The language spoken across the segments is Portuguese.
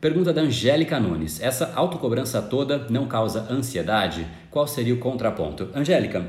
Pergunta da Angélica Nunes. Essa autocobrança toda não causa ansiedade? Qual seria o contraponto? Angélica,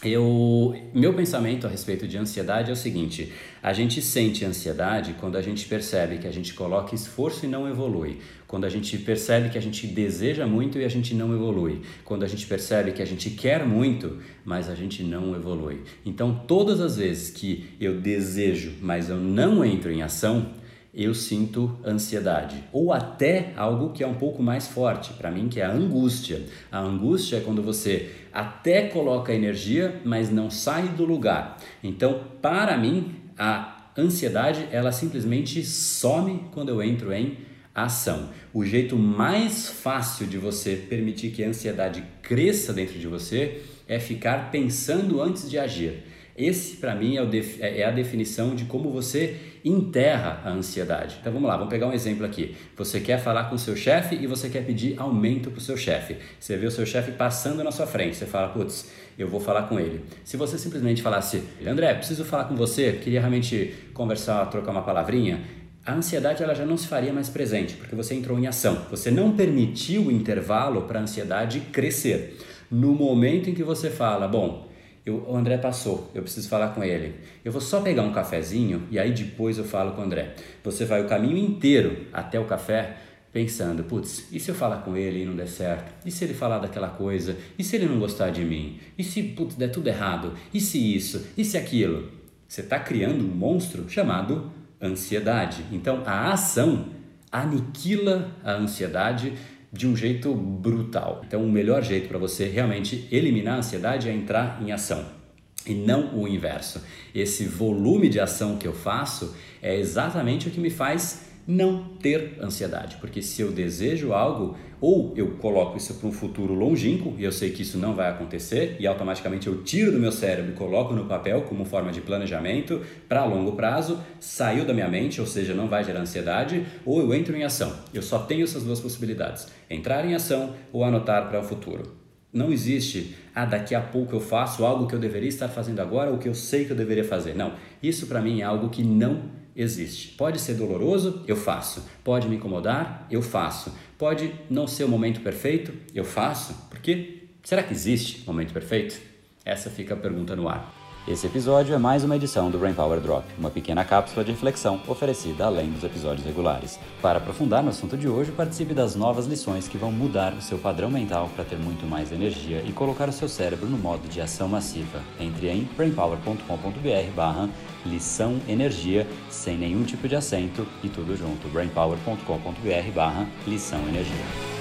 eu, meu pensamento a respeito de ansiedade é o seguinte: a gente sente ansiedade quando a gente percebe que a gente coloca esforço e não evolui, quando a gente percebe que a gente deseja muito e a gente não evolui, quando a gente percebe que a gente quer muito, mas a gente não evolui. Então, todas as vezes que eu desejo, mas eu não entro em ação, eu sinto ansiedade. Ou até algo que é um pouco mais forte para mim, que é a angústia. A angústia é quando você até coloca energia, mas não sai do lugar. Então, para mim, a ansiedade, ela simplesmente some quando eu entro em ação. O jeito mais fácil de você permitir que a ansiedade cresça dentro de você é ficar pensando antes de agir. Esse, para mim, é, é, é, a definição de como você enterra a ansiedade. Então vamos lá, vamos pegar um exemplo aqui. Você quer falar com o seu chefe e você quer pedir aumento para o seu chefe. Você vê o seu chefe passando na sua frente, você fala, putz, eu vou falar com ele. Se você simplesmente falasse, André, preciso falar com você, queria realmente conversar, trocar uma palavrinha, a ansiedade ela já não se faria mais presente, porque você entrou em ação. Você não permitiu o intervalo para a ansiedade crescer. No momento em que você fala, bom, eu, o André passou, eu preciso falar com ele. Eu vou só pegar um cafezinho e aí depois eu falo com o André. Você vai o caminho inteiro até o café pensando, putz, e se eu falar com ele e não der certo? E se ele falar daquela coisa? E se ele não gostar de mim? E se putz, der tudo errado? E se isso? E se aquilo? Você está criando um monstro chamado ansiedade. Então a ação aniquila a ansiedade de um jeito brutal. Então, o melhor jeito para você realmente eliminar a ansiedade é entrar em ação e não o inverso. Esse volume de ação que eu faço é exatamente o que me faz não ter ansiedade, porque se eu desejo algo, ou eu coloco isso para um futuro longínquo e eu sei que isso não vai acontecer e automaticamente eu tiro do meu cérebro e coloco no papel como forma de planejamento para longo prazo, saiu da minha mente, ou seja, não vai gerar ansiedade, ou eu entro em ação. Eu só tenho essas duas possibilidades: entrar em ação ou anotar para o futuro. Não existe, ah, daqui a pouco eu faço algo que eu deveria estar fazendo agora ou que eu sei que eu deveria fazer. Não, isso para mim é algo que não existe. Pode ser doloroso, eu faço. Pode me incomodar, eu faço. Pode não ser o momento perfeito, eu faço. Porque será que existe momento perfeito? Essa fica a pergunta no ar. Esse episódio é mais uma edição do Brain Power Drop, uma pequena cápsula de reflexão oferecida além dos episódios regulares. Para aprofundar no assunto de hoje, participe das novas lições que vão mudar o seu padrão mental para ter muito mais energia e colocar o seu cérebro no modo de ação massiva. Entre em brainpower.com.br barra lição energia sem nenhum tipo de acento e tudo junto brainpower.com.br barra lição energia.